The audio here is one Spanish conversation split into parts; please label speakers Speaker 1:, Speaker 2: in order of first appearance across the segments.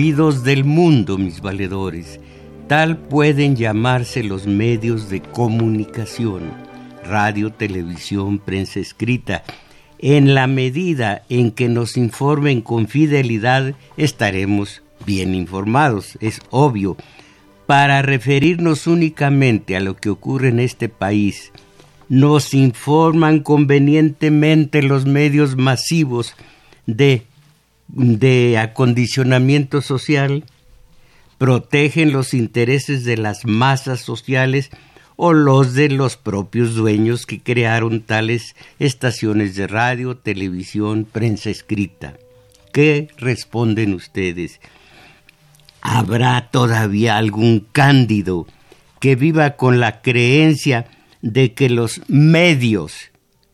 Speaker 1: del mundo, mis valedores. Tal pueden llamarse los medios de comunicación, radio, televisión, prensa escrita. En la medida en que nos informen con fidelidad, estaremos bien informados, es obvio. Para referirnos únicamente a lo que ocurre en este país, nos informan convenientemente los medios masivos de de acondicionamiento social, protegen los intereses de las masas sociales o los de los propios dueños que crearon tales estaciones de radio, televisión, prensa escrita. ¿Qué responden ustedes? ¿Habrá todavía algún cándido que viva con la creencia de que los medios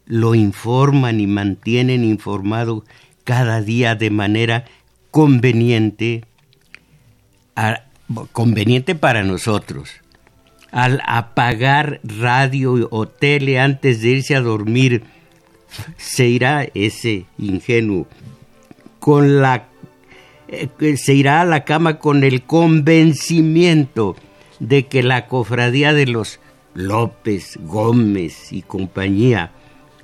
Speaker 1: lo informan y mantienen informado cada día de manera conveniente, conveniente para nosotros. Al apagar radio o tele antes de irse a dormir, se irá ese ingenuo con la eh, se irá a la cama con el convencimiento de que la cofradía de los López, Gómez y compañía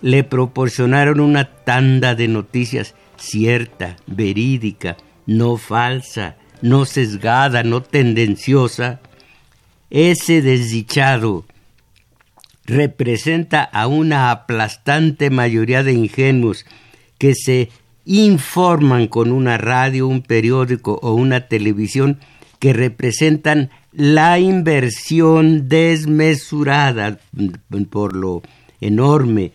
Speaker 1: le proporcionaron una tanda de noticias cierta, verídica, no falsa, no sesgada, no tendenciosa, ese desdichado representa a una aplastante mayoría de ingenuos que se informan con una radio, un periódico o una televisión que representan la inversión desmesurada por lo enorme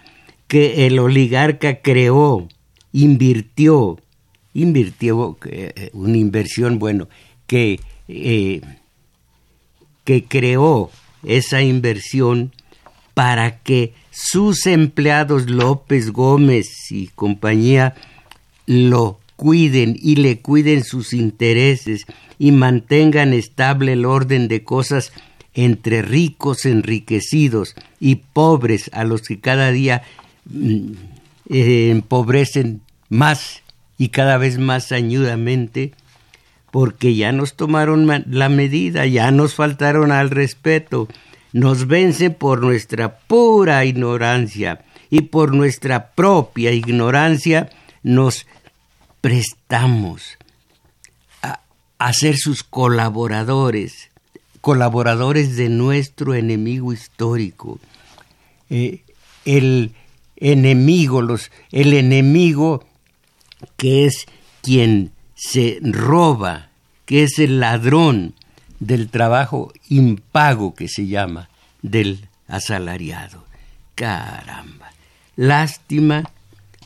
Speaker 1: que el oligarca creó invirtió, invirtió eh, una inversión, bueno, que, eh, que creó esa inversión para que sus empleados López Gómez y compañía lo cuiden y le cuiden sus intereses y mantengan estable el orden de cosas entre ricos enriquecidos y pobres a los que cada día mm, eh, empobrecen más y cada vez más añudamente, porque ya nos tomaron la medida, ya nos faltaron al respeto, nos vencen por nuestra pura ignorancia y por nuestra propia ignorancia nos prestamos a, ser sus colaboradores, colaboradores de nuestro enemigo histórico. Eh, el enemigo, los, el enemigo que es quien se roba, que es el ladrón del trabajo impago que se llama del asalariado. Caramba. Lástima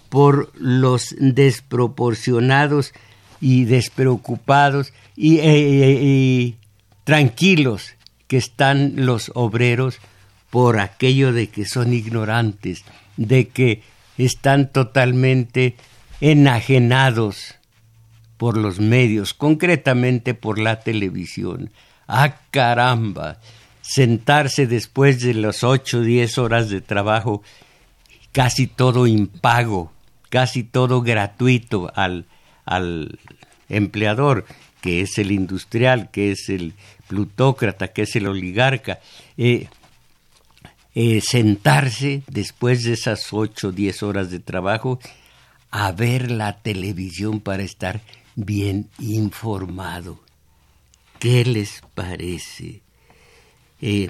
Speaker 1: por los desproporcionados y despreocupados y, eh, eh, y, tranquilos que están los obreros por aquello de que son ignorantes, de que están totalmente enajenados por los medios, concretamente por la televisión. ¡Ah, caramba! Sentarse después de las ocho o diez horas de trabajo, casi todo impago, casi todo gratuito al, al empleador, que es el industrial, que es el plutócrata, que es el oligarca. Eh, eh, sentarse después de esas ocho o diez horas de trabajo a ver la televisión para estar bien informado. ¿Qué les parece? Eh,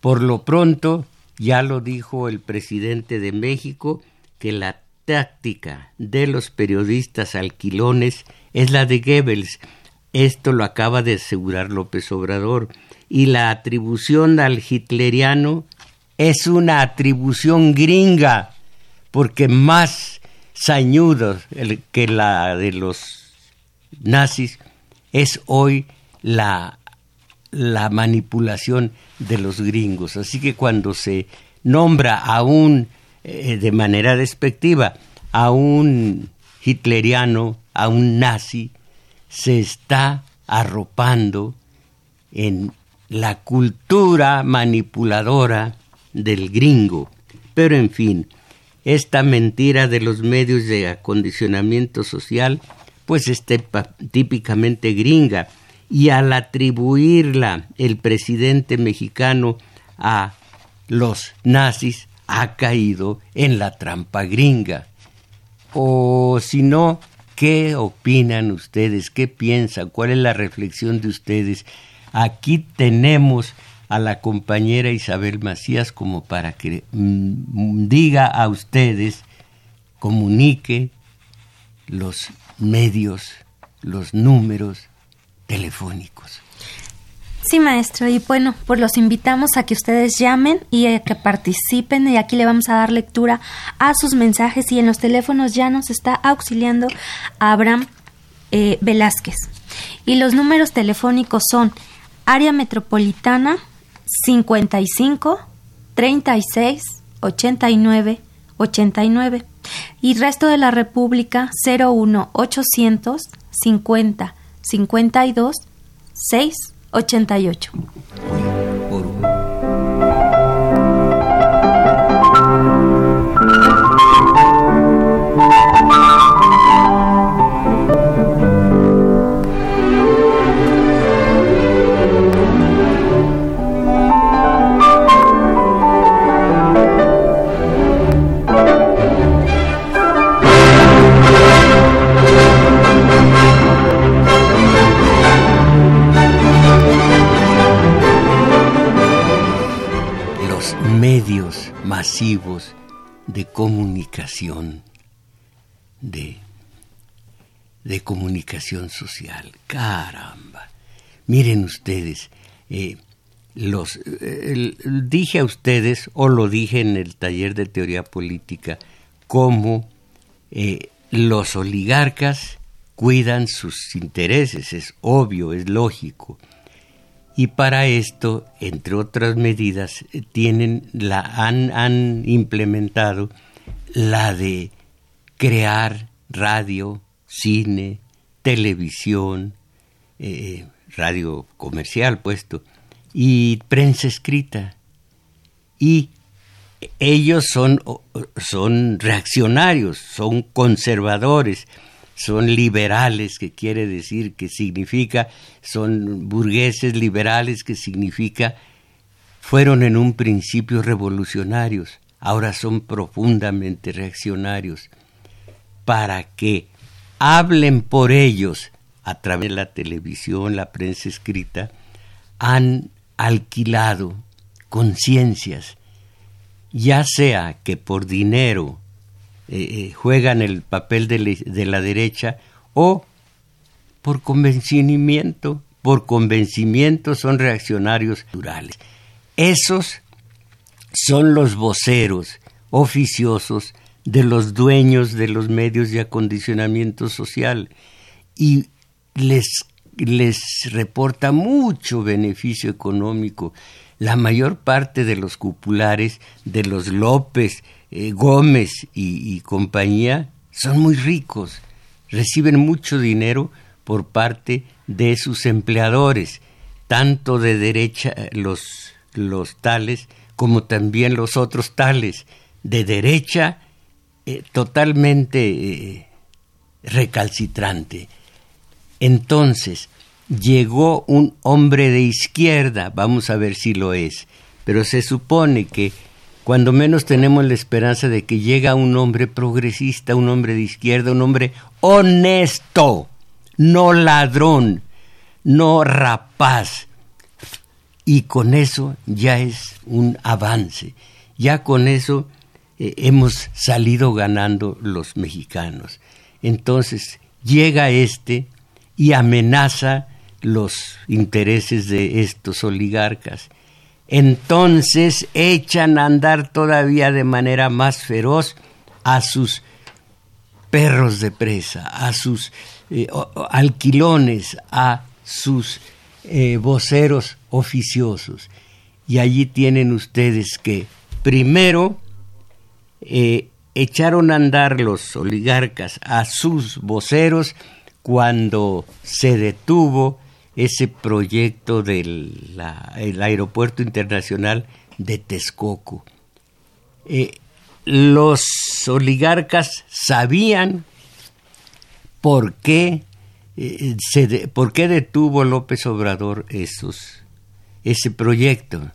Speaker 1: por lo pronto, ya lo dijo el presidente de México, que la táctica de los periodistas alquilones es la de Goebbels. Esto lo acaba de asegurar López Obrador. Y la atribución al hitleriano es una atribución gringa porque más sañudo que la de los nazis es hoy la, la manipulación de los gringos. Así que cuando se nombra a un, eh, de manera despectiva, a un hitleriano, a un nazi, se está arropando en la cultura manipuladora del gringo. Pero en fin, esta mentira de los medios de acondicionamiento social pues es típicamente gringa y al atribuirla el presidente mexicano a los nazis ha caído en la trampa gringa. O si no, ¿qué opinan ustedes? ¿Qué piensan? ¿Cuál es la reflexión de ustedes? Aquí tenemos a la compañera Isabel Macías como para que mm, diga a ustedes, comunique los medios, los números telefónicos.
Speaker 2: Sí, maestro, y bueno, pues los invitamos a que ustedes llamen y a que participen y aquí le vamos a dar lectura a sus mensajes y en los teléfonos ya nos está auxiliando Abraham eh, Velázquez. Y los números telefónicos son área metropolitana 55 36 89 89 y resto de la República 01 800 50 52 6 88.
Speaker 1: De comunicación, de, de comunicación social. Caramba. Miren ustedes, eh, los, eh, dije a ustedes, o lo dije en el taller de teoría política, cómo eh, los oligarcas cuidan sus intereses, es obvio, es lógico y para esto, entre otras medidas, tienen la, han, han implementado la de crear radio, cine, televisión, eh, radio comercial puesto, y prensa escrita. Y ellos son, son reaccionarios, son conservadores, son liberales, que quiere decir que significa, son burgueses liberales, que significa, fueron en un principio revolucionarios, ahora son profundamente reaccionarios, para que hablen por ellos a través de la televisión, la prensa escrita, han alquilado conciencias, ya sea que por dinero, eh, eh, juegan el papel de, la derecha o por convencimiento, por convencimiento son reaccionarios naturales. Esos son los voceros oficiosos de los dueños de los medios de acondicionamiento social y les, les reporta mucho beneficio económico. La mayor parte de los cupulares, de los López, eh, Gómez y, compañía son muy ricos, reciben mucho dinero por parte de sus empleadores, tanto de derecha los, los tales como también los otros tales, de derecha eh, totalmente eh, recalcitrante. Entonces, llegó un hombre de izquierda, vamos a ver si lo es, pero se supone que cuando menos tenemos la esperanza de que llega un hombre progresista, un hombre de izquierda, un hombre honesto, no ladrón, no rapaz. Y con eso ya es un avance, ya con eso eh, hemos salido ganando los mexicanos. Entonces llega este y amenaza los intereses de estos oligarcas entonces echan a andar todavía de manera más feroz a sus perros de presa, a sus eh, alquilones, a sus eh, voceros oficiosos. Y allí tienen ustedes que, primero, eh, echaron a andar los oligarcas a sus voceros cuando se detuvo ese proyecto del aeropuerto internacional de Texcoco. Eh, los oligarcas sabían por qué, eh, se por qué detuvo López Obrador esos, ese proyecto.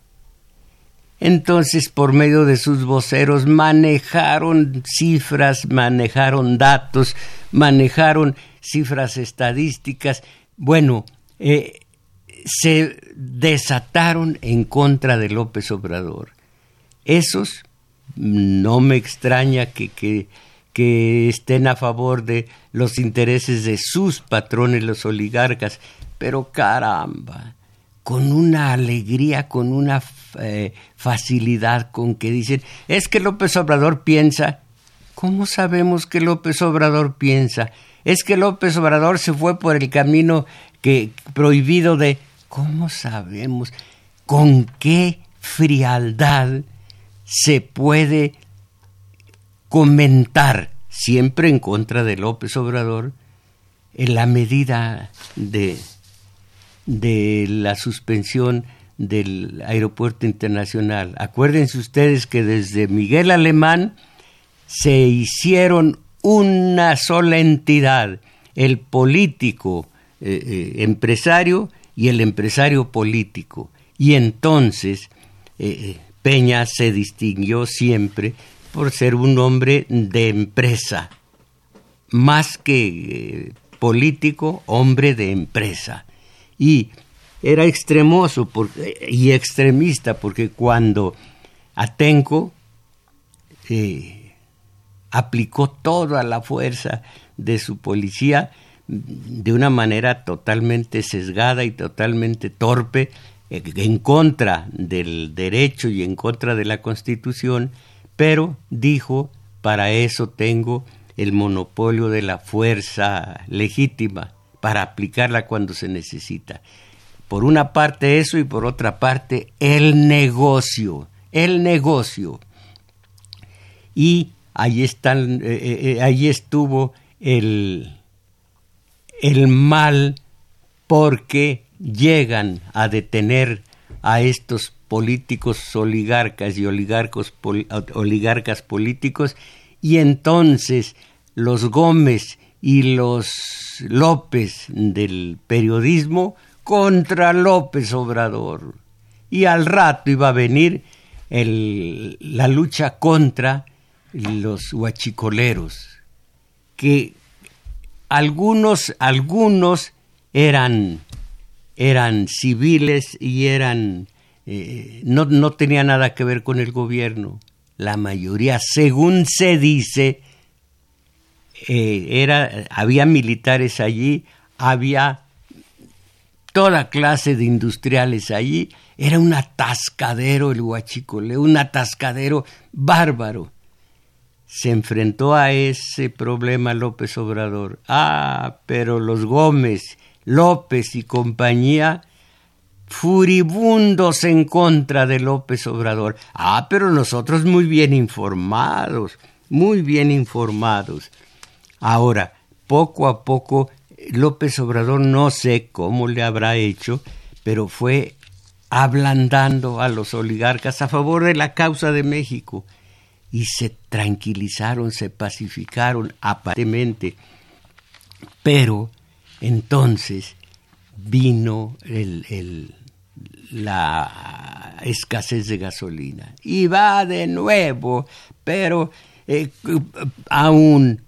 Speaker 1: Entonces, por medio de sus voceros, manejaron cifras, manejaron datos, manejaron cifras estadísticas. Bueno, eh, se desataron en contra de López Obrador. Esos no me extraña que, que, estén a favor de los intereses de sus patrones, los oligarcas, pero caramba, con una alegría, con una eh, facilidad con que dicen, es que López Obrador piensa, ¿cómo sabemos que López Obrador piensa? Es que López Obrador se fue por el camino que prohibido de ¿cómo sabemos con qué frialdad se puede comentar siempre en contra de López Obrador en la medida de, de la suspensión del aeropuerto internacional. Acuérdense ustedes que desde Miguel Alemán se hicieron una sola entidad, el político eh, eh, empresario y el empresario político. Y entonces eh, Peña se distinguió siempre por ser un hombre de empresa, más que político, hombre de empresa. Y era extremoso y extremista porque cuando Atenco aplicó toda la fuerza de su policía de una manera totalmente sesgada y totalmente torpe eh, en contra del derecho y en contra de la Constitución, pero dijo, para eso tengo el monopolio de la fuerza legítima, para aplicarla cuando se necesita por una parte eso y por otra parte el negocio, el negocio. Y ahí, eh, eh, eh, ahí estuvo el, el mal porque llegan a detener a estos políticos oligarcas y oligarcos, oligarcas políticos y entonces los Gómez y los López del periodismo contra López Obrador. Y al rato iba a venir la lucha contra los huachicoleros, que algunos, algunos eran, eran civiles y eran, eh, no, no tenía nada que ver con el gobierno. La mayoría, según se dice, eh, era, había militares allí, había toda clase de industriales allí. Era un atascadero el huachicole, un atascadero bárbaro. Se enfrentó a ese problema López Obrador. Ah, pero los Gómez, López y compañía furibundos en contra de López Obrador. Ah, pero nosotros muy bien informados, muy bien informados. Ahora, poco a poco López Obrador no sé cómo le habrá hecho, pero fue ablandando a los oligarcas a favor de la causa de México y se tranquilizaron, se pacificaron aparentemente. Pero entonces vino el, la escasez de gasolina y va de nuevo, pero eh, aún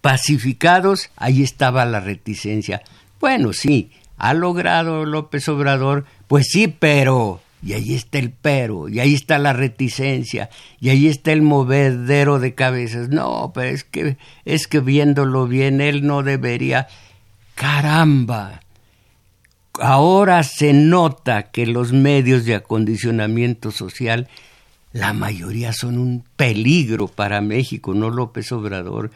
Speaker 1: pacificados, ahí estaba la reticencia. Bueno, sí, ha logrado López Obrador, pues sí, pero, y ahí está el pero, y ahí está la reticencia, y ahí está el movedero de cabezas. No, pero es que, es que viéndolo bien, él no debería. Caramba. Ahora se nota que los medios de acondicionamiento social, la mayoría son un peligro para México, no López Obrador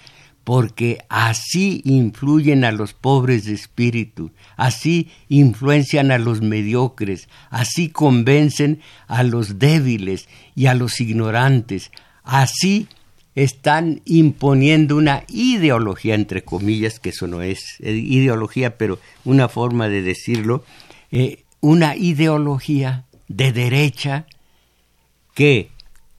Speaker 1: porque así influyen a los pobres de espíritu, así influencian a los mediocres, así convencen a los débiles y a los ignorantes, así están imponiendo una ideología, entre comillas, que eso no es ideología, pero una forma de decirlo, eh, una ideología de derecha que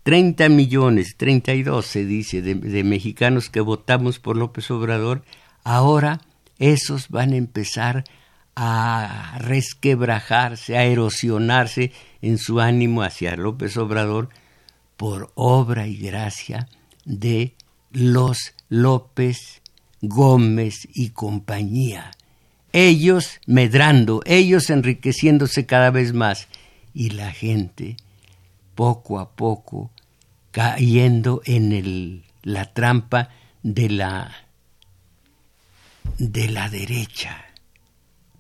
Speaker 1: 30 millones, 32 se dice, de, de mexicanos que votamos por López Obrador, ahora esos van a empezar a resquebrajarse, a erosionarse en su ánimo hacia López Obrador por obra y gracia de los López, Gómez y compañía. Ellos medrando, ellos enriqueciéndose cada vez más y la gente poco a poco cayendo en el, la trampa de la de la derecha.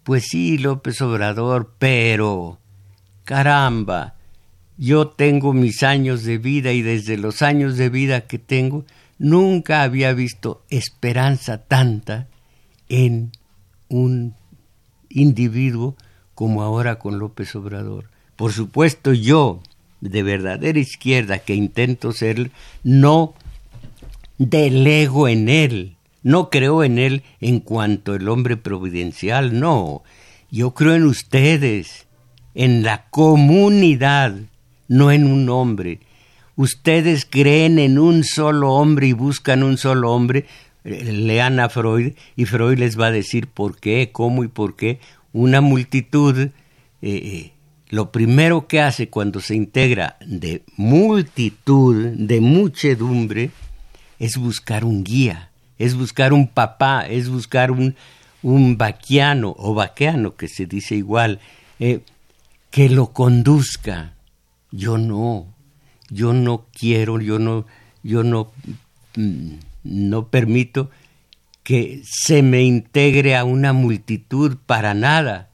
Speaker 1: Pues sí, López Obrador, pero caramba, yo tengo mis años de vida y desde los años de vida que tengo nunca había visto esperanza tanta en un individuo como ahora con López Obrador. Por supuesto, yo, de verdadera izquierda que intento ser, no delego en él, no creo en él en cuanto el hombre providencial, no. Yo creo en ustedes, en la comunidad, no en un hombre. Ustedes creen en un solo hombre y buscan un solo hombre, lean a Freud y Freud les va a decir por qué, cómo y por qué. Una multitud eh, eh, lo primero que hace cuando se integra de multitud, de muchedumbre, es buscar un guía, es buscar un papá, es buscar un, un vaquiano o vaqueano, que se dice igual, eh, que lo conduzca. Yo no, yo no quiero, yo no, yo no, mm, no permito que se me integre a una multitud para nada.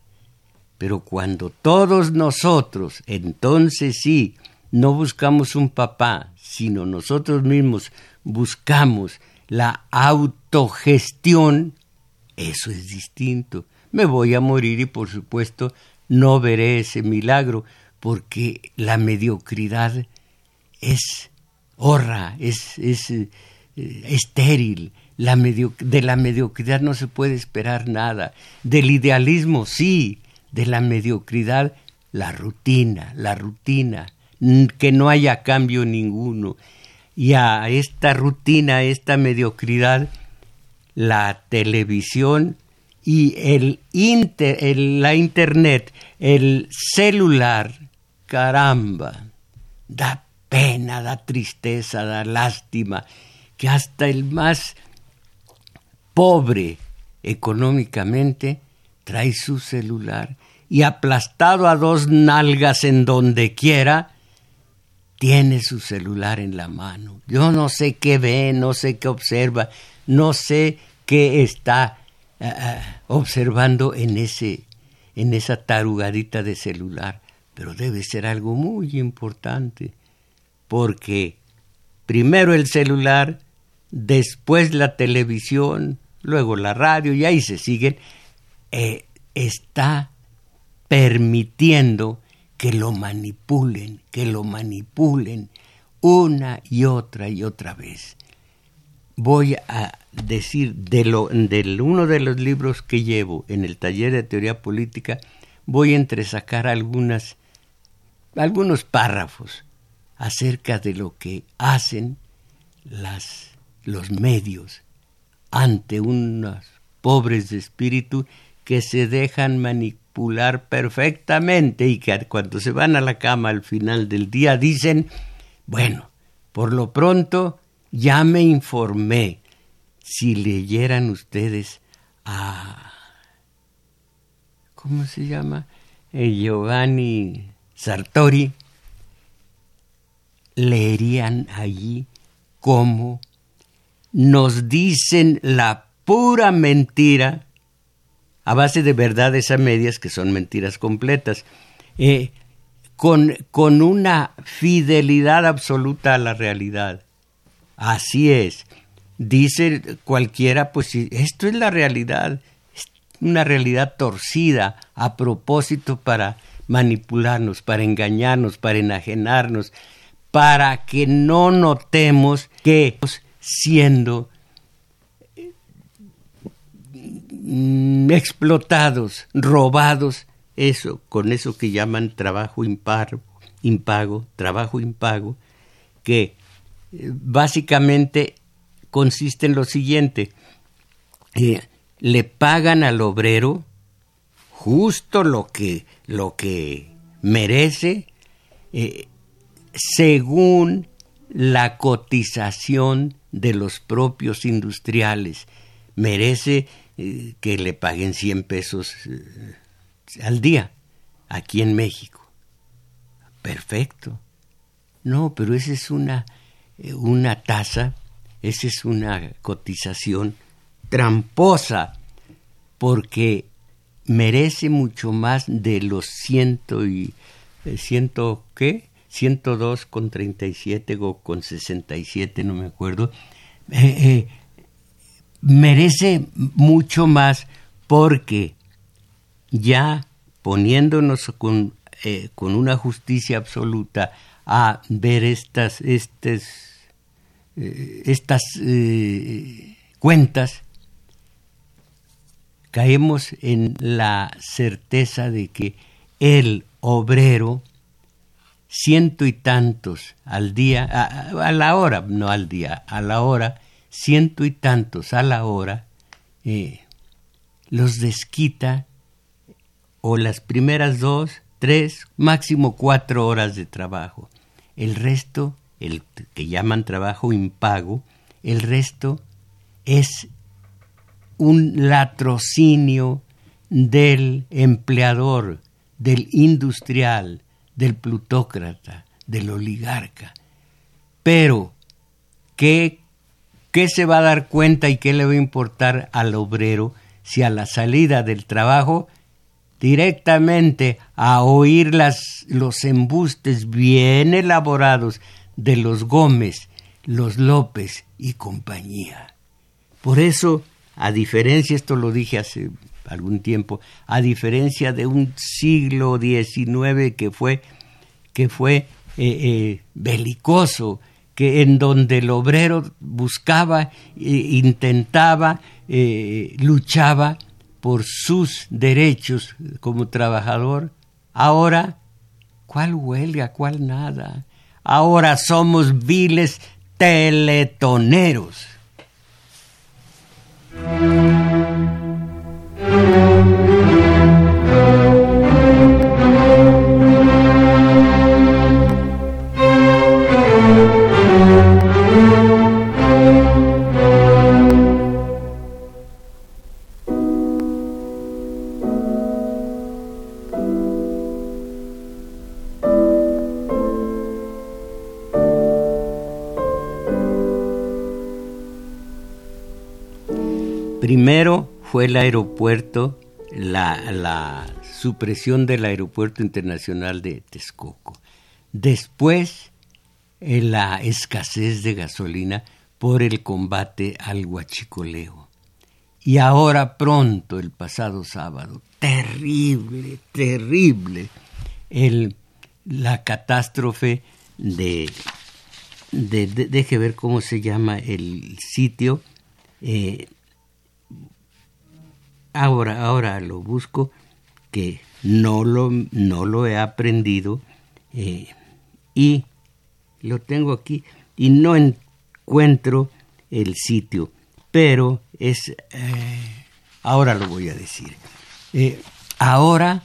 Speaker 1: Pero cuando todos nosotros, entonces sí, no buscamos un papá, sino nosotros mismos buscamos la autogestión, eso es distinto. Me voy a morir y por supuesto no veré ese milagro, porque la mediocridad es horra, es, es eh, estéril. La de la mediocridad no se puede esperar nada. Del idealismo sí, de la mediocridad, la rutina, la rutina, que no haya cambio ninguno. Y a esta rutina, a esta mediocridad, la televisión y el, la internet, el celular, caramba, da pena, da tristeza, da lástima, que hasta el más pobre económicamente trae su celular y aplastado a dos nalgas en donde quiera, tiene su celular en la mano. Yo no sé qué ve, no sé qué observa, no sé qué está eh, eh, observando en ese en esa tarugadita de celular, pero debe ser algo muy importante, porque primero el celular, después la televisión, luego la radio y ahí se siguen, eh, está permitiendo que lo manipulen, que lo manipulen una y otra y otra vez. Voy a decir de, lo, uno de los libros que llevo en el taller de teoría política, voy a entresacar algunos párrafos acerca de lo que hacen las, los medios ante unos pobres de espíritu que se dejan manipular perfectamente y que cuando se van a la cama al final del día dicen, bueno, por lo pronto ya me informé. Si leyeran ustedes a... ¿Cómo se llama? Giovanni Sartori, leerían allí cómo nos dicen la pura mentira a base de verdades a medias que son mentiras completas, eh, con, con una fidelidad absoluta a la realidad. Así es. Dice cualquiera, pues esto es la realidad, es una realidad torcida a propósito para manipularnos, para engañarnos, para enajenarnos, para que no notemos que siendo explotados, robados, eso, con eso que llaman trabajo impago, trabajo impago, que eh, básicamente consiste en lo siguiente, le pagan al obrero justo lo que, lo que merece eh, según la cotización de los propios industriales. Merece eh, que le paguen 100 pesos eh, al día aquí en México. Perfecto. No, pero esa es una, una tasa, esa es una cotización tramposa, porque merece mucho más de los ciento y eh, ciento qué 102 con 37 o con 67 no me acuerdo eh, eh, merece mucho más porque ya poniéndonos con, con una justicia absoluta a ver estas estas estas cuentas caemos en la certeza de que el obrero, ciento y tantos al día, a, la hora, no al día, a la hora, ciento y tantos a la hora, eh, los desquita o las primeras dos, tres, máximo cuatro horas de trabajo. El resto, el que llaman trabajo impago, el resto es un latrocinio del empleador, del industrial, del plutócrata, del oligarca. Pero, ¿qué, ¿qué se va a dar cuenta y qué le va a importar al obrero si a la salida del trabajo directamente a oír las, los embustes bien elaborados de los Gómez, los López y compañía? Por eso a diferencia, esto lo dije hace algún tiempo, a diferencia de un siglo XIX que fue, que fue eh, eh, belicoso, que en donde el obrero buscaba, e intentaba, eh, luchaba por sus derechos como trabajador, ahora, ¿cuál huelga? ¿Cuál nada? Ahora somos viles teletoneros. Primero fue el aeropuerto, la, supresión del aeropuerto internacional de Texcoco. Después, eh, la escasez de gasolina por el combate al huachicoleo. Y ahora pronto, el pasado sábado, terrible, terrible, la catástrofe de, de, deje ver cómo se llama el sitio, eh, Ahora, ahora lo busco, que no lo, no lo he aprendido eh, y lo tengo aquí y no encuentro el sitio, pero es, eh, ahora lo voy a decir. Eh, ahora,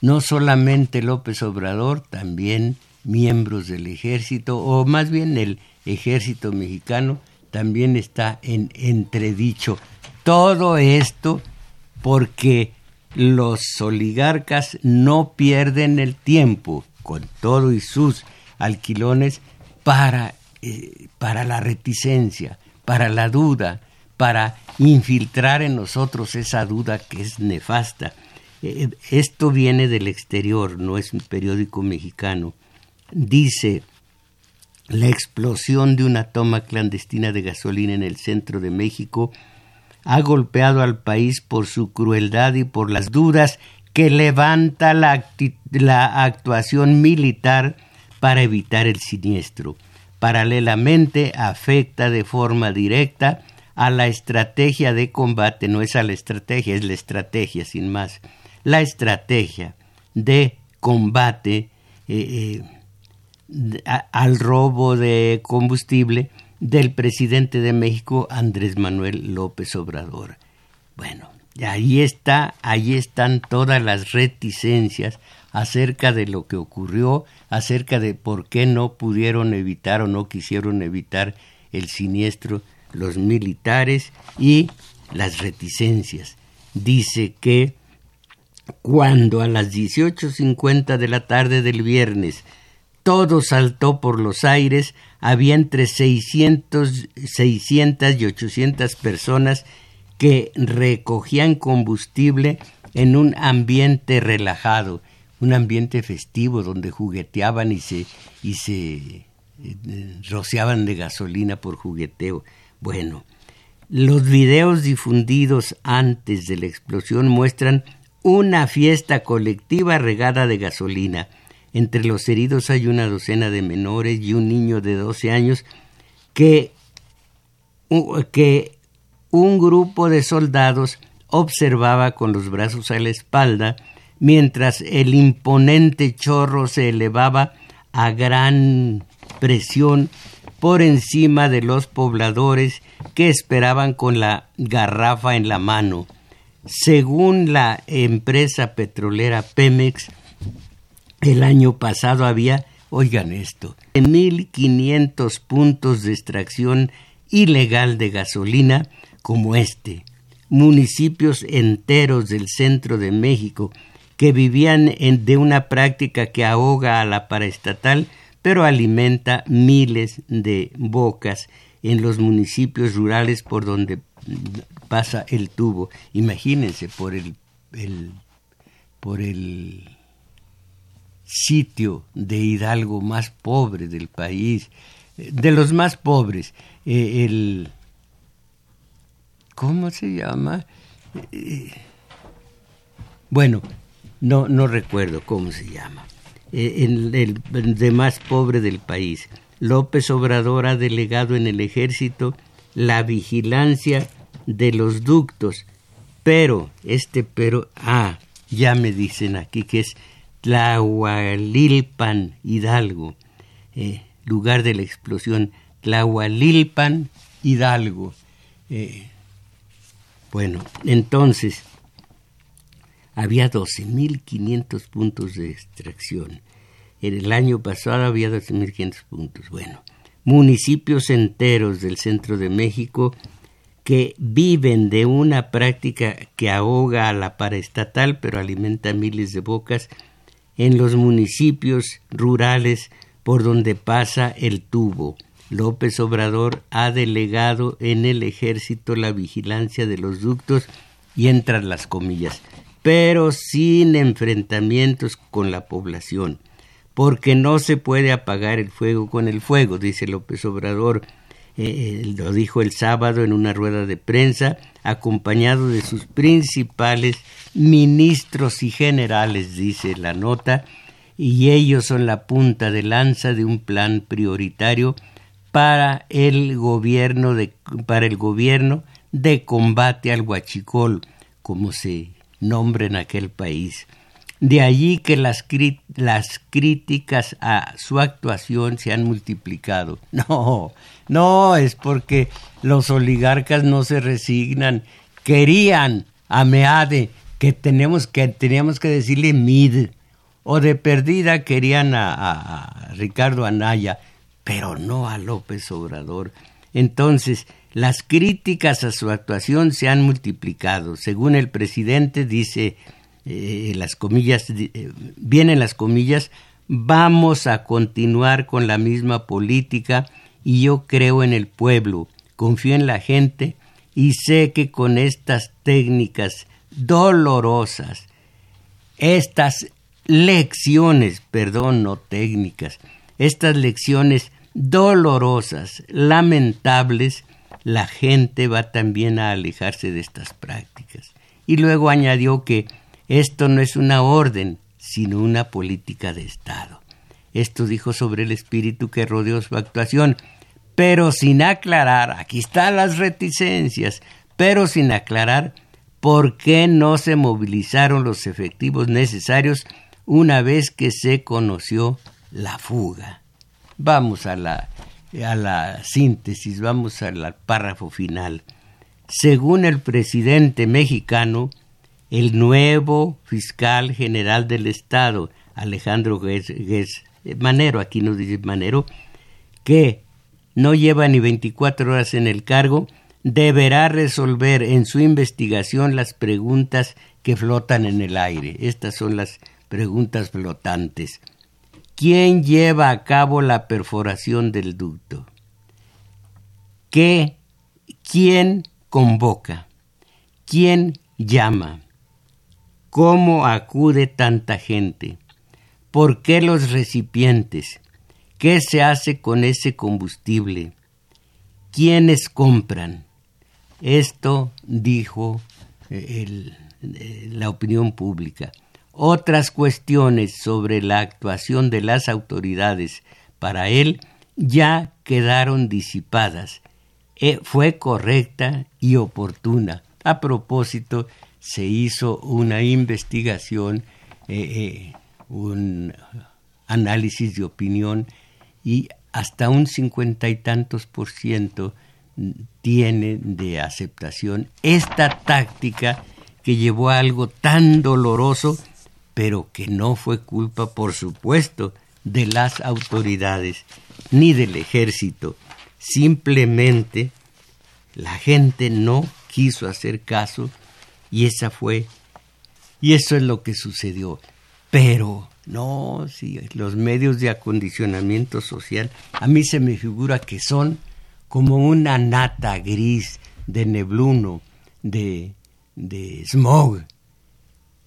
Speaker 1: no solamente López Obrador, también miembros del ejército, o más bien el ejército mexicano, también está en entredicho. Todo esto porque los oligarcas no pierden el tiempo, con todo y sus alquilones, para, eh, para la reticencia, para la duda, para infiltrar en nosotros esa duda que es nefasta. Eh, esto viene del exterior, no es un periódico mexicano. Dice, la explosión de una toma clandestina de gasolina en el centro de México ha golpeado al país por su crueldad y por las dudas que levanta la, actuación militar para evitar el siniestro. Paralelamente afecta de forma directa a la estrategia de combate, no es a la estrategia, es la estrategia sin más, la estrategia de combate eh, eh, al robo de combustible del presidente de México, Andrés Manuel López Obrador. Bueno, ahí está, ahí están todas las reticencias acerca de lo que ocurrió, acerca de por qué no pudieron evitar o no quisieron evitar el siniestro los militares y las reticencias. Dice que cuando a las 18.50 de la tarde del viernes todo saltó por los aires, había entre 600, 600 y 800 personas que recogían combustible en un ambiente relajado, un ambiente festivo donde jugueteaban y se, y se eh, rociaban de gasolina por jugueteo. Bueno, los videos difundidos antes de la explosión muestran una fiesta colectiva regada de gasolina. Entre los heridos hay una docena de menores y un niño de 12 años que, que un grupo de soldados observaba con los brazos a la espalda mientras el imponente chorro se elevaba a gran presión por encima de los pobladores que esperaban con la garrafa en la mano. Según la empresa petrolera Pemex, el año pasado había, oigan esto, 1.500 puntos de extracción ilegal de gasolina como este. Municipios enteros del centro de México que vivían de una práctica que ahoga a la paraestatal pero alimenta miles de bocas en los municipios rurales por donde pasa el tubo. Imagínense por el, por el sitio de Hidalgo más pobre del país, de los más pobres, eh, el ¿cómo se llama? Eh, bueno, no, no recuerdo cómo se llama. Eh, el, de más pobre del país. López Obrador ha delegado en el ejército la vigilancia de los ductos, pero, este pero, ah, ya me dicen aquí que es Tlahualilpan, Hidalgo, eh, lugar de la explosión, Tlahualilpan, Hidalgo. Eh, bueno, entonces, había 12.500 puntos de extracción. En el año pasado había 12.500 puntos. Bueno, municipios enteros del centro de México que viven de una práctica que ahoga a la paraestatal pero alimenta miles de bocas en los municipios rurales por donde pasa el tubo. López Obrador ha delegado en el ejército la vigilancia de los ductos y entran las comillas pero sin enfrentamientos con la población, porque no se puede apagar el fuego con el fuego, dice López Obrador. Eh, eh, lo dijo el sábado en una rueda de prensa, acompañado de sus principales ministros y generales, dice la nota, y ellos son la punta de lanza de un plan prioritario para el gobierno de, para el gobierno de combate al huachicol, como se nombre en aquel país. De allí que las, críticas a su actuación se han multiplicado. No, no, es porque los oligarcas no se resignan. Querían a Meade que, tenemos que teníamos que decirle Mid, o de perdida querían a Ricardo Anaya, pero no a López Obrador. Entonces, las críticas a su actuación se han multiplicado. Según el presidente, dice eh, las comillas, eh, vienen las comillas, vamos a continuar con la misma política y yo creo en el pueblo, confío en la gente y sé que con estas técnicas dolorosas, estas lecciones, perdón, no técnicas, estas lecciones dolorosas, lamentables, la gente va también a alejarse de estas prácticas. Y luego añadió que esto no es una orden, sino una política de Estado. Esto dijo sobre el espíritu que rodeó su actuación, pero sin aclarar, aquí están las reticencias, pero sin aclarar por qué no se movilizaron los efectivos necesarios una vez que se conoció la fuga. Vamos a la a la síntesis, vamos al párrafo final. Según el presidente mexicano, el nuevo fiscal general del Estado, Alejandro Manero, aquí nos dice Manero, que no lleva ni 24 horas en el cargo, deberá resolver en su investigación las preguntas que flotan en el aire. Estas son las preguntas flotantes. ¿Quién lleva a cabo la perforación del ducto? ¿Qué? ¿Quién convoca? ¿Quién llama? ¿Cómo acude tanta gente? ¿Por qué los recipientes? ¿Qué se hace con ese combustible? ¿Quiénes compran? Esto dijo eh, eh, la opinión pública. Otras cuestiones sobre la actuación de las autoridades para él ya quedaron disipadas. E, fue correcta y oportuna. A propósito, se hizo una investigación, eh, eh, un análisis de opinión y hasta un cincuenta y tantos por ciento tiene de aceptación esta táctica que llevó a algo tan doloroso pero que no fue culpa, por supuesto, de las autoridades ni del ejército. Simplemente la gente no quiso hacer caso y esa fue y eso es lo que sucedió. Pero no, si los medios de acondicionamiento social a mí se me figura que son como una nata gris de nebluno, de, de smog,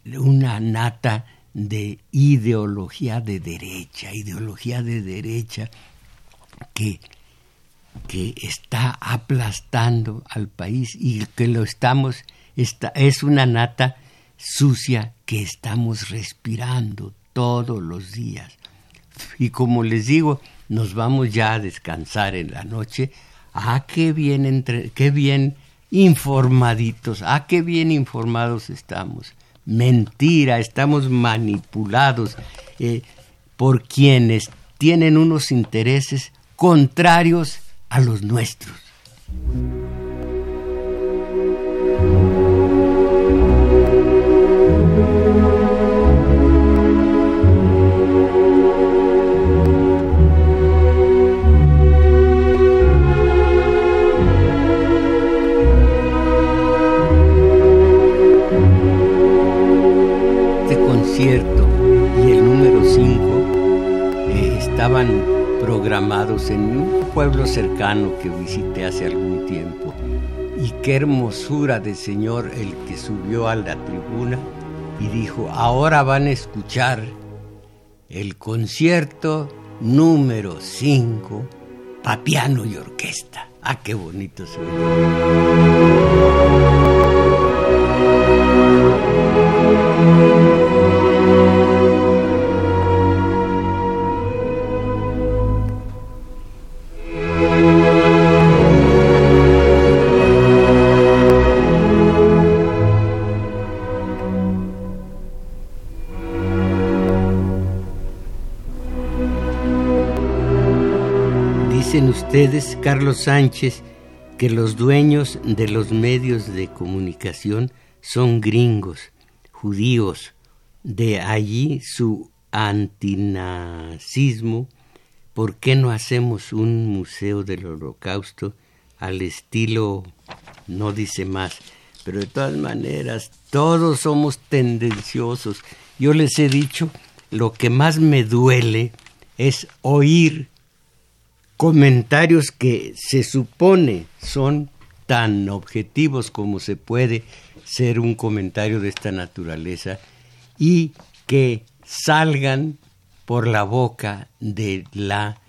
Speaker 1: una nata de ideología de derecha, ideología de derecha que, que está aplastando al país y que lo estamos, es una nata sucia que estamos respirando todos los días. Y como les digo, nos vamos ya a descansar en la noche. Ah, qué bien, entre, qué bien informaditos, ah, qué bien informados estamos mentira, estamos manipulados eh, por quienes tienen unos intereses contrarios a los nuestros. Y el número 5 eh, estaban programados en un pueblo cercano que visité hace algún tiempo. Y qué hermosura de Señor el que subió a la tribuna y dijo, ahora van a escuchar el concierto número 5, papiano y orquesta. Ah, qué bonito se Carlos Sánchez, que los dueños de los medios de comunicación son gringos, judíos, de allí su antinazismo, ¿por qué no hacemos un museo del holocausto al estilo, no dice más, pero de todas maneras, todos somos tendenciosos. Yo les he dicho, lo que más me duele es oír comentarios que se supone son tan objetivos como se puede ser un comentario de esta naturaleza y que salgan por la boca de la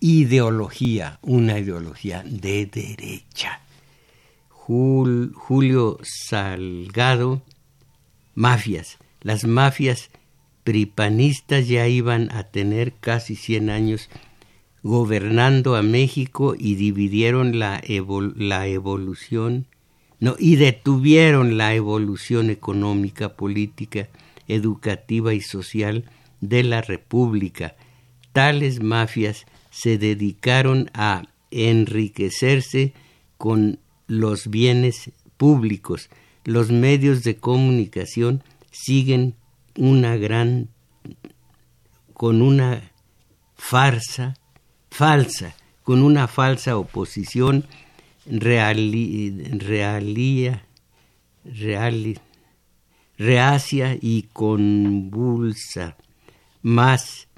Speaker 1: ideología, una ideología de derecha. Julio Salgado, mafias. Las mafias pripanistas ya iban a tener casi 100 años gobernando a México y dividieron la, la evolución, y detuvieron la evolución económica, política, educativa y social de la República. Tales mafias se dedicaron a enriquecerse con los bienes públicos, los medios de comunicación siguen una gran con una farsa falsa, con una falsa oposición realía, reacia y convulsa, más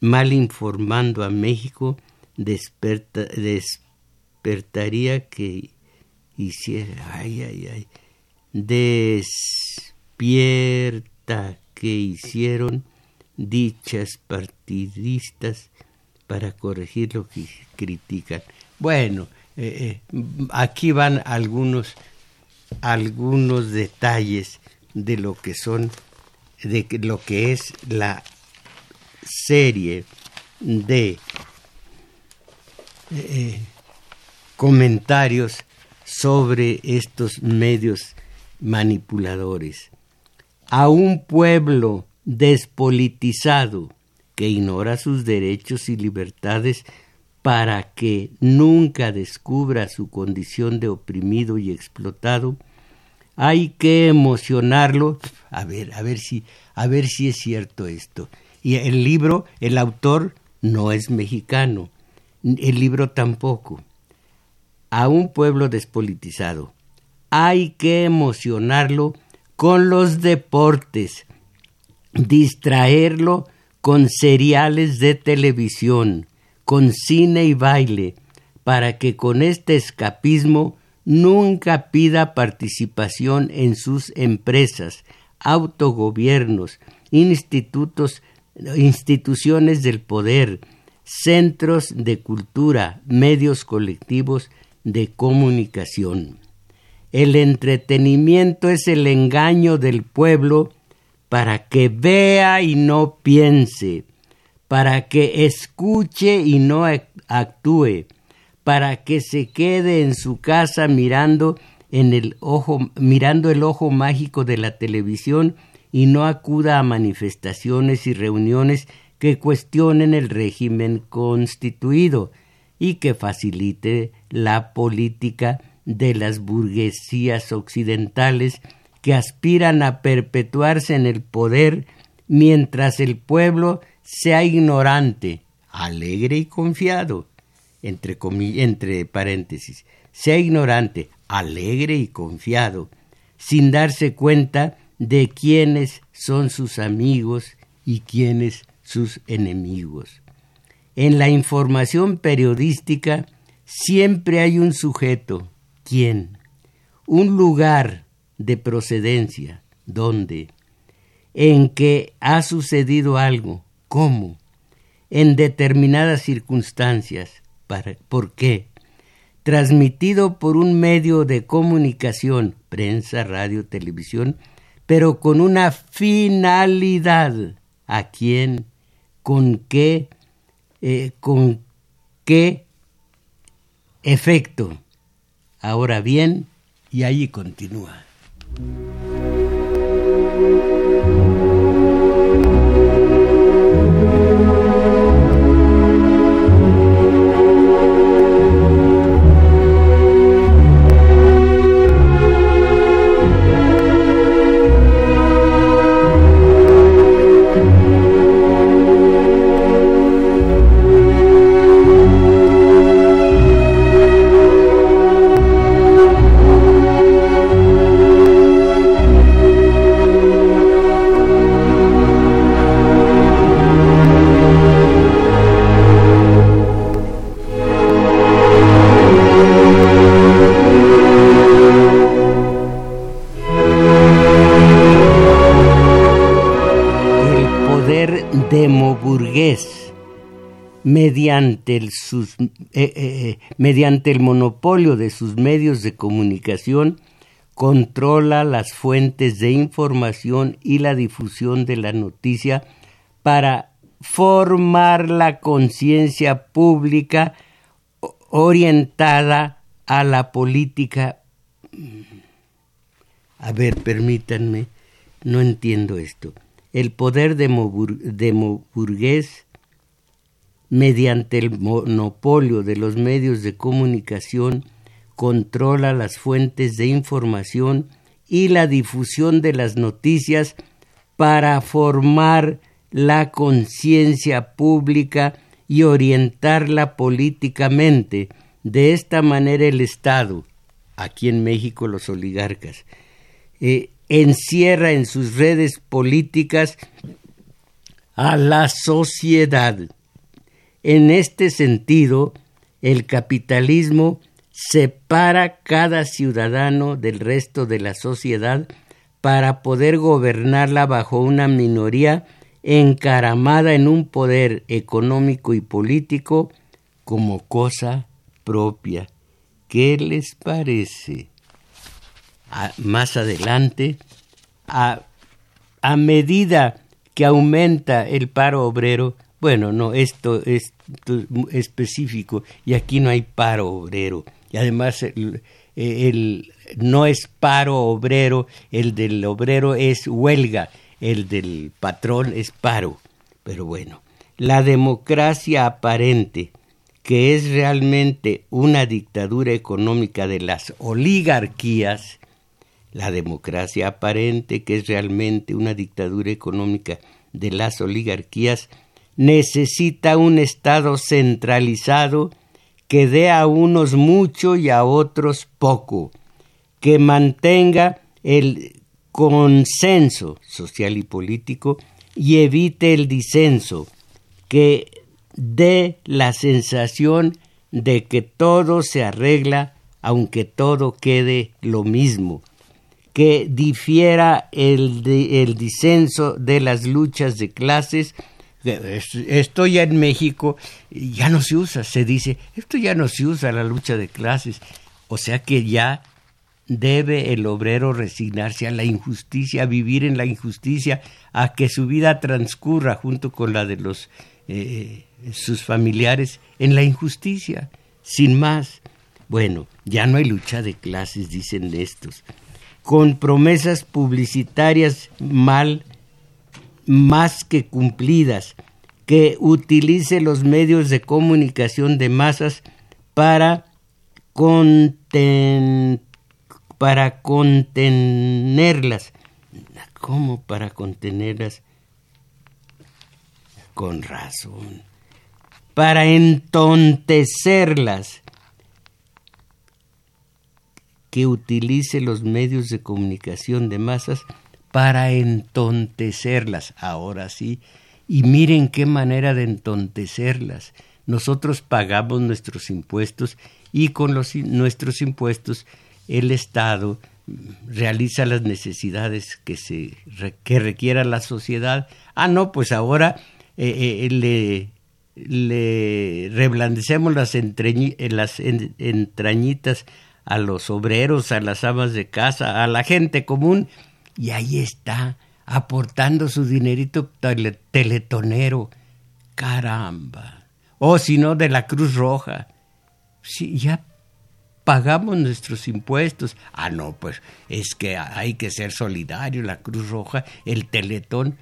Speaker 1: mal informando a México, despertaría que hiciera, ay, ay, ay, despierta que hicieron dichas partidistas para corregir lo que critican. Bueno, eh, eh, aquí van algunos, algunos detalles de lo que son, de lo que es la serie de eh, comentarios sobre estos medios manipuladores. A un pueblo despolitizado que ignora sus derechos y libertades para que nunca descubra su condición de oprimido y explotado, hay que emocionarlo, a ver, a ver si, a ver si es cierto esto. Y el libro, el autor no es mexicano, el libro tampoco. A un pueblo despolitizado hay que emocionarlo con los deportes, distraerlo con seriales de televisión, con cine y baile, para que con este escapismo nunca pida participación en sus empresas, autogobiernos, institutos, instituciones del poder, centros de cultura, medios colectivos de comunicación. El entretenimiento es el engaño del pueblo para que vea y no piense, para que escuche y no actúe, para que se quede en su casa mirando en el ojo mirando el ojo mágico de la televisión y no acuda a manifestaciones y reuniones que cuestionen el régimen constituido y que facilite la política de las burguesías occidentales que aspiran a perpetuarse en el poder mientras el pueblo sea ignorante, alegre y confiado, entre, entre paréntesis, sea ignorante, alegre y confiado, sin darse cuenta de quiénes son sus amigos y quiénes sus enemigos. En la información periodística siempre hay un sujeto, ¿quién? Un lugar, de procedencia, dónde, en que ha sucedido algo, cómo, en determinadas circunstancias, para, por qué, transmitido por un medio de comunicación, prensa, radio, televisión, pero con una finalidad, a quién, con qué, eh, con qué efecto. Ahora bien, y allí continúa. Thank you. Mediante el, eh, eh, eh, mediante el monopolio de sus medios de comunicación, controla las fuentes de información y la difusión de la noticia para formar la conciencia pública orientada a la política. A ver, permítanme, no entiendo esto. El poder demoburgués mediante el monopolio de los medios de comunicación, controla las fuentes de información y la difusión de las noticias para formar la conciencia pública y orientarla políticamente. De esta manera el Estado, aquí en México los oligarcas, eh, encierra en sus redes políticas a la sociedad. En este sentido, el capitalismo separa cada ciudadano del resto de la sociedad para poder gobernarla bajo una minoría encaramada en un poder económico y político como cosa propia. ¿Qué les parece? Más adelante, a, a medida que aumenta el paro obrero, bueno, no, esto es específico y aquí no hay paro obrero. Y además el, no es paro obrero, el del obrero es huelga, el del patrón es paro. Pero bueno, la democracia aparente, que es realmente una dictadura económica de las oligarquías, la democracia aparente, que es realmente una dictadura económica de las oligarquías, necesita un Estado centralizado que dé a unos mucho y a otros poco, que mantenga el consenso social y político y evite el disenso, que dé la sensación de que todo se arregla aunque todo quede lo mismo, que difiera el, el disenso de las luchas de clases. Esto ya en México ya no se usa, se dice, esto ya no se usa la lucha de clases, o sea que ya debe el obrero resignarse a la injusticia, a vivir en la injusticia, a que su vida transcurra junto con la de los eh, sus familiares en la injusticia, sin más. Bueno, ya no hay lucha de clases, dicen estos, con promesas publicitarias mal más que cumplidas, que utilice los medios de comunicación de masas para, para contenerlas. ¿Cómo para contenerlas? Con razón. Para entontecerlas. Que utilice los medios de comunicación de masas para entontecerlas. Ahora sí. Y miren qué manera de entontecerlas. Nosotros pagamos nuestros impuestos y con los, nuestros impuestos el Estado realiza las necesidades que, se, que requiera la sociedad. Ah, no, pues ahora eh, eh, le, le reblandecemos las, las entrañitas a los obreros, a las amas de casa, a la gente común y ahí está, aportando su dinerito teletonero. Caramba. O si no, de la Cruz Roja. Sí, ya pagamos nuestros impuestos. Ah, no, pues es que hay que ser solidario, la Cruz Roja, el Teletón,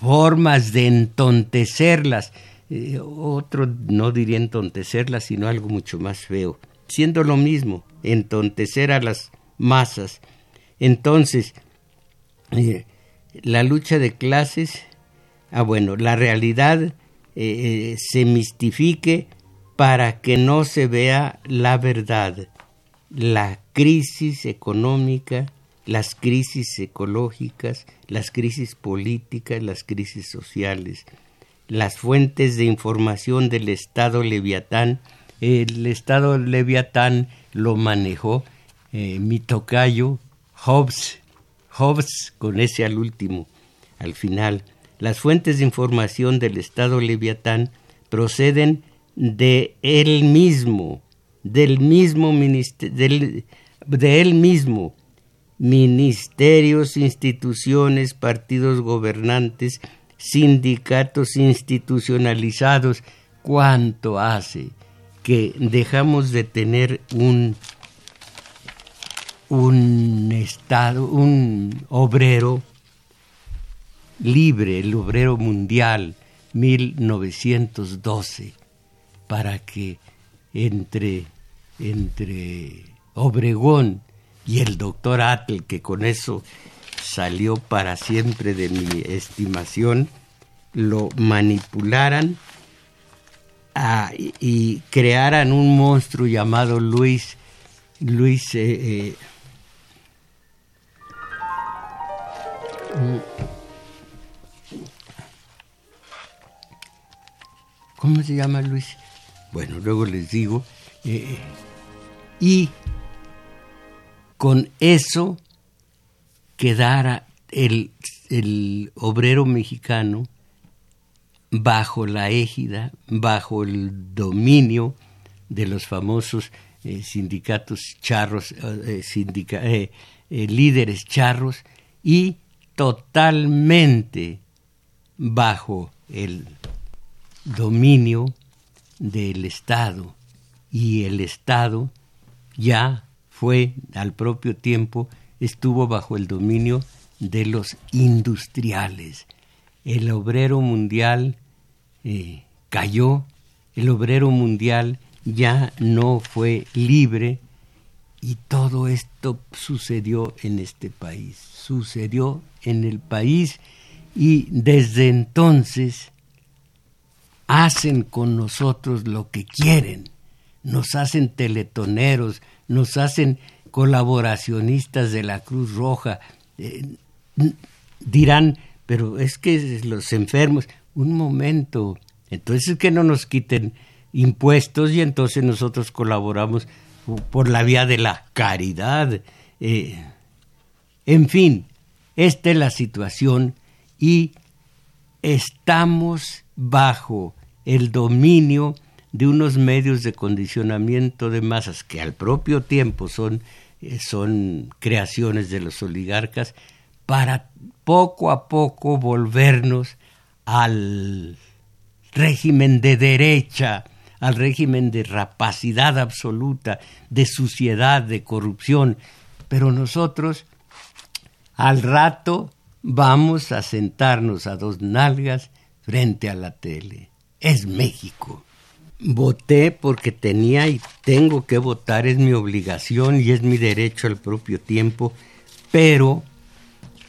Speaker 1: formas de entontecerlas. Eh, otro no diría entontecerlas, sino algo mucho más feo. Siendo lo mismo, entontecer a las masas. Entonces, eh, la lucha de clases, ah bueno, la realidad eh, eh, se mistifique para que no se vea la verdad, la crisis económica, las crisis ecológicas, las crisis políticas, las crisis sociales, las fuentes de información del Estado Leviatán. El Estado Leviatán lo manejó mi tocayo Hobbes, Hobbes con ese al último, al final. Las fuentes de información del Estado Leviatán proceden de él mismo, del mismo del, de él mismo, ministerios, instituciones, partidos gobernantes, sindicatos institucionalizados, cuánto hace que dejamos de tener un un Estado, un obrero libre, el obrero mundial, 1912, para que entre entre Obregón y el doctor Atle, que con eso salió para siempre de mi estimación, lo manipularan y, crearan un monstruo llamado Luis, Luis eh, eh, ¿Cómo se llama Luis? Bueno, luego les digo. Eh, y con eso quedara el, el obrero mexicano bajo la égida, bajo el dominio de los famosos eh, sindicatos charros, eh, eh, líderes charros y totalmente bajo el dominio del Estado. Y el Estado ya fue al propio tiempo, estuvo bajo el dominio de los industriales. El obrero mundial eh, cayó, el obrero mundial ya no fue libre y todo esto sucedió en este país, sucedió en el país y desde entonces hacen con nosotros lo que quieren, nos hacen teletoneros, nos hacen colaboracionistas de la Cruz Roja, eh, dirán, pero es que los enfermos, un momento, entonces que no nos quiten impuestos y entonces nosotros colaboramos por la vía de la caridad. Eh, en fin, esta es la situación y estamos bajo el dominio de unos medios de condicionamiento de masas que al propio tiempo son, eh, son creaciones de los oligarcas para poco a poco volvernos al régimen de derecha, al régimen de rapacidad absoluta, de suciedad, de corrupción. Pero nosotros al rato vamos a sentarnos a dos nalgas frente a la tele. Es México. Voté porque tenía y tengo que votar, es mi obligación y es mi derecho al propio tiempo, pero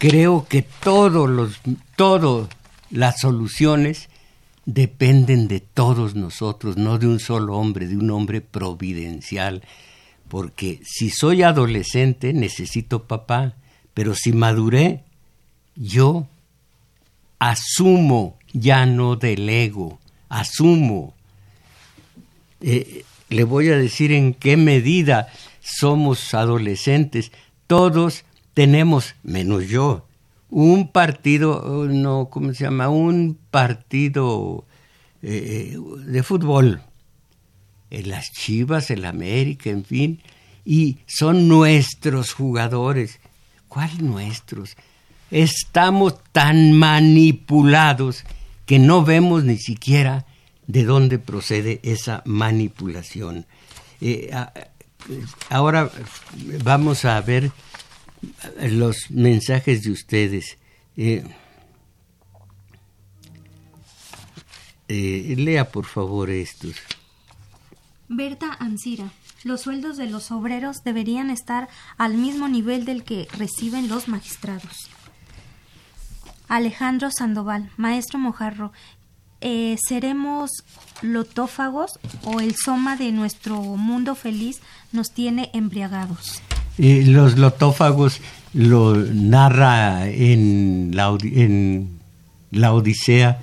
Speaker 1: creo que todos los, todo las soluciones dependen de todos nosotros, no de un solo hombre, de un hombre providencial. Porque si soy adolescente necesito papá, pero si maduré, yo asumo, ya no delego, asumo. Eh, le voy a decir en qué medida somos adolescentes. Todos tenemos, menos yo, un partido, no, ¿cómo se llama? Un partido eh, de fútbol. En las Chivas, el América, en fin. Y son nuestros jugadores. ¿Cuál nuestros? Estamos tan manipulados que no vemos ni siquiera de dónde procede esa manipulación. Eh, ahora vamos a ver los mensajes de ustedes. Eh, eh, lea por favor estos.
Speaker 2: Berta Ansira. Los sueldos de los obreros deberían estar al mismo nivel del que reciben los magistrados. Alejandro Sandoval, maestro Mojarro, eh, ¿seremos lotófagos o el soma de nuestro mundo feliz nos tiene embriagados?
Speaker 1: Los lotófagos lo narra en la, en la Odisea,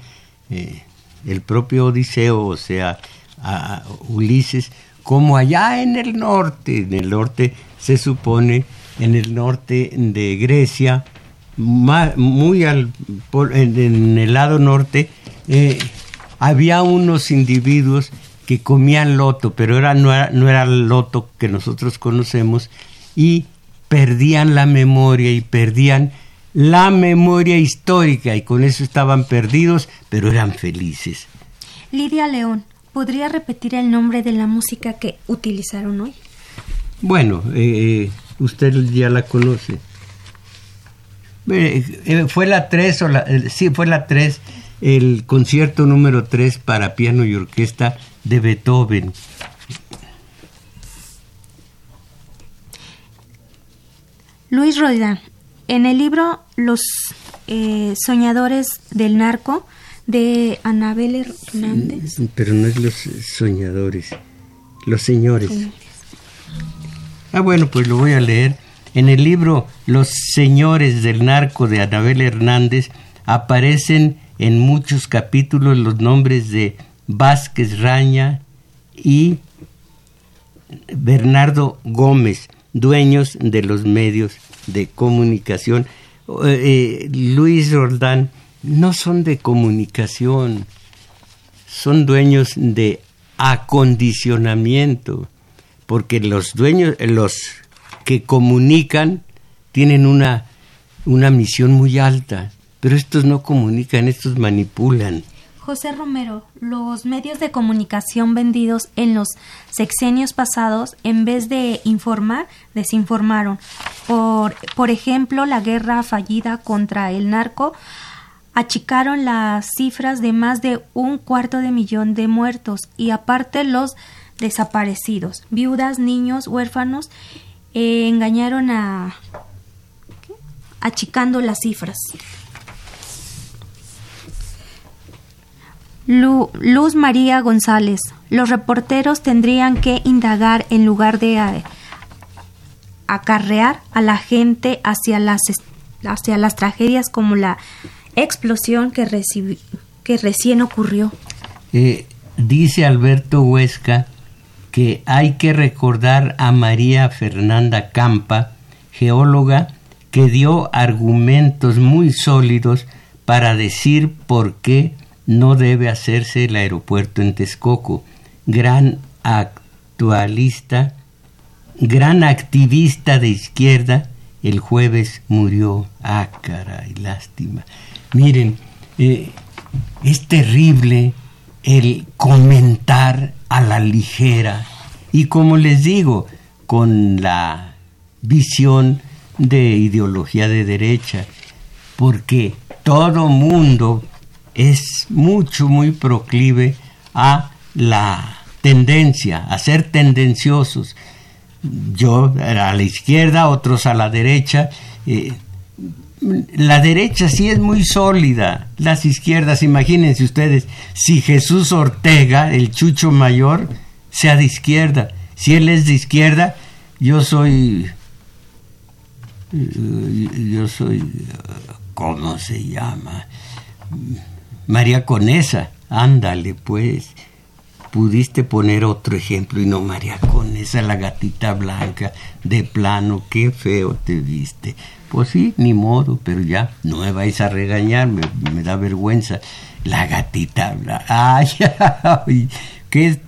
Speaker 1: eh, el propio Odiseo, o sea, a Ulises, como allá en el norte, en el norte se supone, en el norte de Grecia, muy al, en, el lado norte, eh, había unos individuos que comían loto, pero era, no, era, no era el loto que nosotros conocemos, y perdían la memoria y perdían la memoria histórica y con eso estaban perdidos, pero eran felices.
Speaker 2: Lidia León, ¿podría repetir el nombre de la música que utilizaron hoy?
Speaker 1: Bueno, eh, usted ya la conoce. Eh, fue la 3, o la, sí, fue la 3, el concierto número 3 para piano y orquesta de Beethoven.
Speaker 2: Luis Rodán, en el libro Los eh, soñadores del narco de Anabel Hernández.
Speaker 1: Pero no es los soñadores, los señores. Ah, bueno, pues lo voy a leer. En el libro Los señores del narco de Anabel Hernández aparecen en muchos capítulos los nombres de Vázquez Raña y Bernardo Gómez, dueños de los medios de comunicación. Eh, Luis Roldán no son de comunicación, son dueños de acondicionamiento, porque los dueños, los que comunican, tienen una, una misión muy alta, pero estos no comunican, estos manipulan.
Speaker 2: José Romero, los medios de comunicación vendidos en los sexenios pasados, en vez de informar, desinformaron. Por, por ejemplo, la guerra fallida contra el narco achicaron las cifras de más de un cuarto de millón de muertos y aparte los desaparecidos, viudas, niños, huérfanos, eh, engañaron a achicando las cifras. Luz María González. Los reporteros tendrían que indagar en lugar de acarrear a la gente hacia las, hacia las tragedias como la explosión que, que recién ocurrió.
Speaker 1: Eh, dice Alberto Huesca que hay que recordar a María Fernanda Campa, geóloga, que dio argumentos muy sólidos para decir por qué no debe hacerse el aeropuerto en Texcoco. Gran actualista, gran activista de izquierda, el jueves murió. Ah, caray, lástima. Miren, eh, es terrible el comentar a la ligera y como les digo, con la visión de ideología de derecha, porque todo mundo es mucho, muy proclive a la tendencia, a ser tendenciosos. Yo a la izquierda, otros a la derecha. Eh, la derecha sí es muy sólida, las izquierdas, imagínense ustedes, si Jesús Ortega, el chucho mayor, sea de izquierda, si él es de izquierda, yo soy, eh, yo soy, ¿cómo se llama? María Conesa, ándale pues. Pudiste poner otro ejemplo y no María Conesa, la gatita blanca, de plano, qué feo te viste. Pues sí, ni modo, pero ya, no me vais a regañar, me, da vergüenza. La gatita blanca, ay, ay, que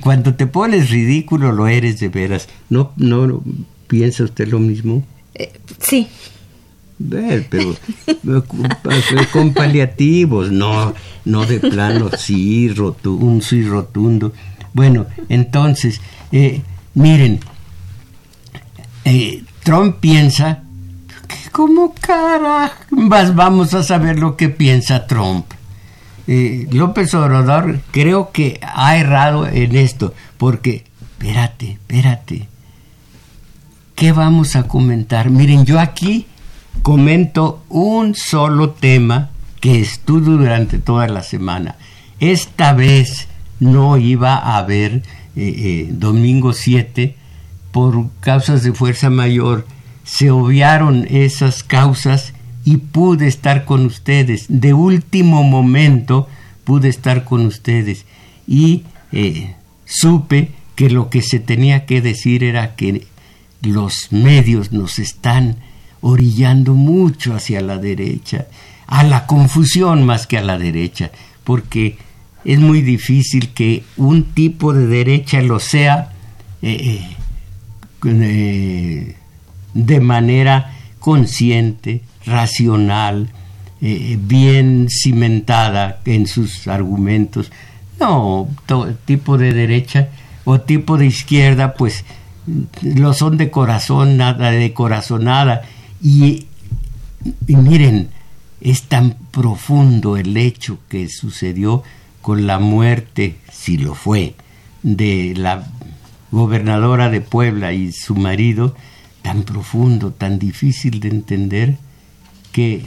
Speaker 1: cuando te pones ridículo lo eres de veras. ¿No, no piensa usted lo mismo?
Speaker 2: Eh, sí,
Speaker 1: pero con paliativos, no, no de plano sí, rotundo, un sí rotundo. Bueno, entonces, eh, miren, eh, Trump piensa, ¿cómo carambas vamos a saber lo que piensa Trump? Eh, López Obrador creo que ha errado en esto, porque, espérate, espérate, ¿qué vamos a comentar? Miren, yo aquí comento un solo tema que estudio durante toda la semana. Esta vez no iba a haber eh, eh, domingo 7 por causas de fuerza mayor. Se obviaron esas causas y pude estar con ustedes. De último momento pude estar con ustedes y eh, supe que lo que se tenía que decir era que los medios nos están orillando mucho hacia la derecha, a la confusión más que a la derecha, porque es muy difícil que un tipo de derecha lo sea eh, eh, de manera consciente, racional, eh, bien cimentada en sus argumentos. No, tipo de derecha o tipo de izquierda, pues lo son de corazón, nada de corazonada y, miren, es tan profundo el hecho que sucedió con la muerte, si lo fue, de la gobernadora de Puebla y su marido, tan profundo, tan difícil de entender, que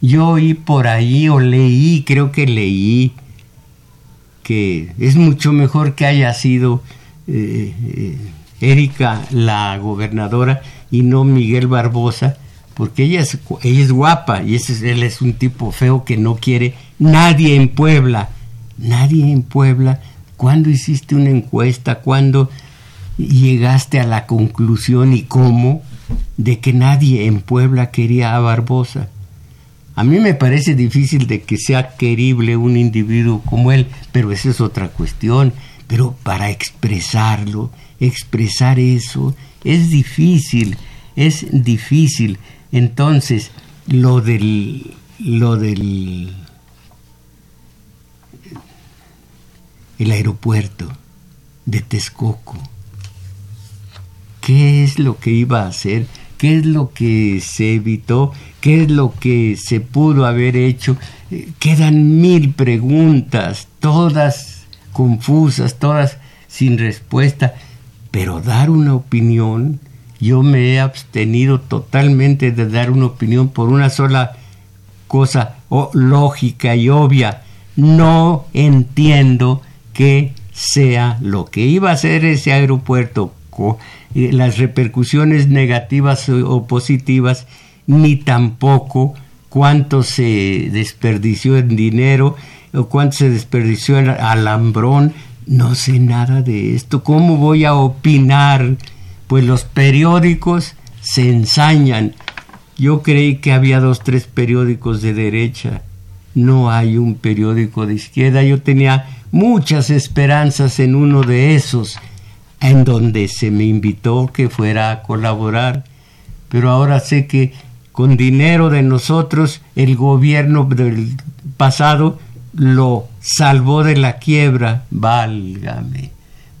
Speaker 1: yo oí por ahí o leí, creo que leí, que es mucho mejor que haya sido eh, eh, Erika la gobernadora y no Miguel Barbosa, porque ella es, ella es guapa y ese, él es un tipo feo que no quiere nadie en Puebla, nadie en Puebla. ¿Cuándo hiciste una encuesta? ¿Cuándo llegaste a la conclusión y cómo de que nadie en Puebla quería a Barbosa? A mí me parece difícil de que sea querible un individuo como él, pero esa es otra cuestión. Pero para expresarlo, expresar eso, es difícil, es difícil. Entonces, lo del, lo del, el aeropuerto de Texcoco, ¿qué es lo que iba a hacer? ¿Qué es lo que se evitó? ¿Qué es lo que se pudo haber hecho? Eh, quedan mil preguntas, todas confusas, todas sin respuesta, pero dar una opinión yo me he abstenido totalmente de dar una opinión por una sola cosa lógica y obvia. No entiendo que sea lo que iba a ser ese aeropuerto, las repercusiones negativas o positivas, ni tampoco cuánto se desperdició en dinero o cuánto se desperdició en alambrón. No sé nada de esto. ¿Cómo voy a opinar? pues los periódicos se ensañan. Yo creí que había dos, tres periódicos de derecha. No hay un periódico de izquierda. Yo tenía muchas esperanzas en uno de esos, en donde se me invitó que fuera a colaborar. Pero ahora sé que con dinero de nosotros el gobierno del pasado lo salvó de la quiebra. Válgame,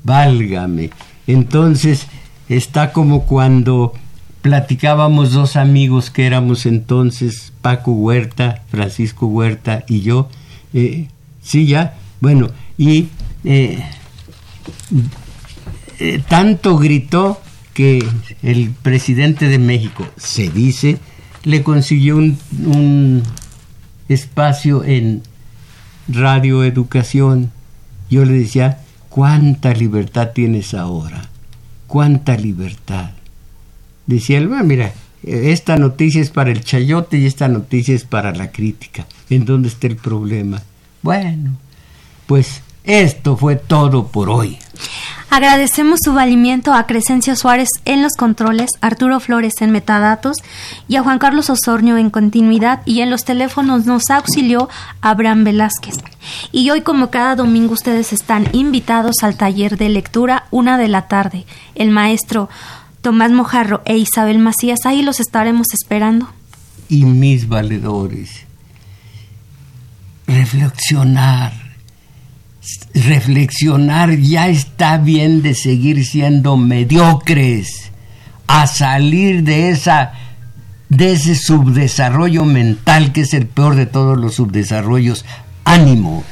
Speaker 1: válgame. Entonces, está como cuando platicábamos dos amigos que éramos entonces Paco Huerta, Francisco Huerta y yo. Eh, sí, ya, bueno, y eh, eh, tanto gritó que el presidente de México, se dice, le consiguió un, un espacio en Radio Educación. Yo le decía, ¿cuánta libertad tienes ahora? cuánta libertad. Decía él, mira, esta noticia es para el chayote y esta noticia es para la crítica. ¿En dónde está el problema? Bueno, pues esto fue todo por hoy.
Speaker 2: Agradecemos su valimiento a Crescencio Suárez en los controles, Arturo Flores en metadatos y a Juan Carlos Osornio en continuidad y en los teléfonos nos auxilió Abraham Velázquez. Y hoy como cada domingo ustedes están invitados al taller de lectura una de la tarde. El maestro Tomás Mojarro e Isabel Macías, ahí los estaremos esperando.
Speaker 1: Y mis valedores, reflexionar reflexionar, ya está bien de seguir siendo mediocres, a salir de esa de ese subdesarrollo mental que es el peor de todos los subdesarrollos. Ánimo,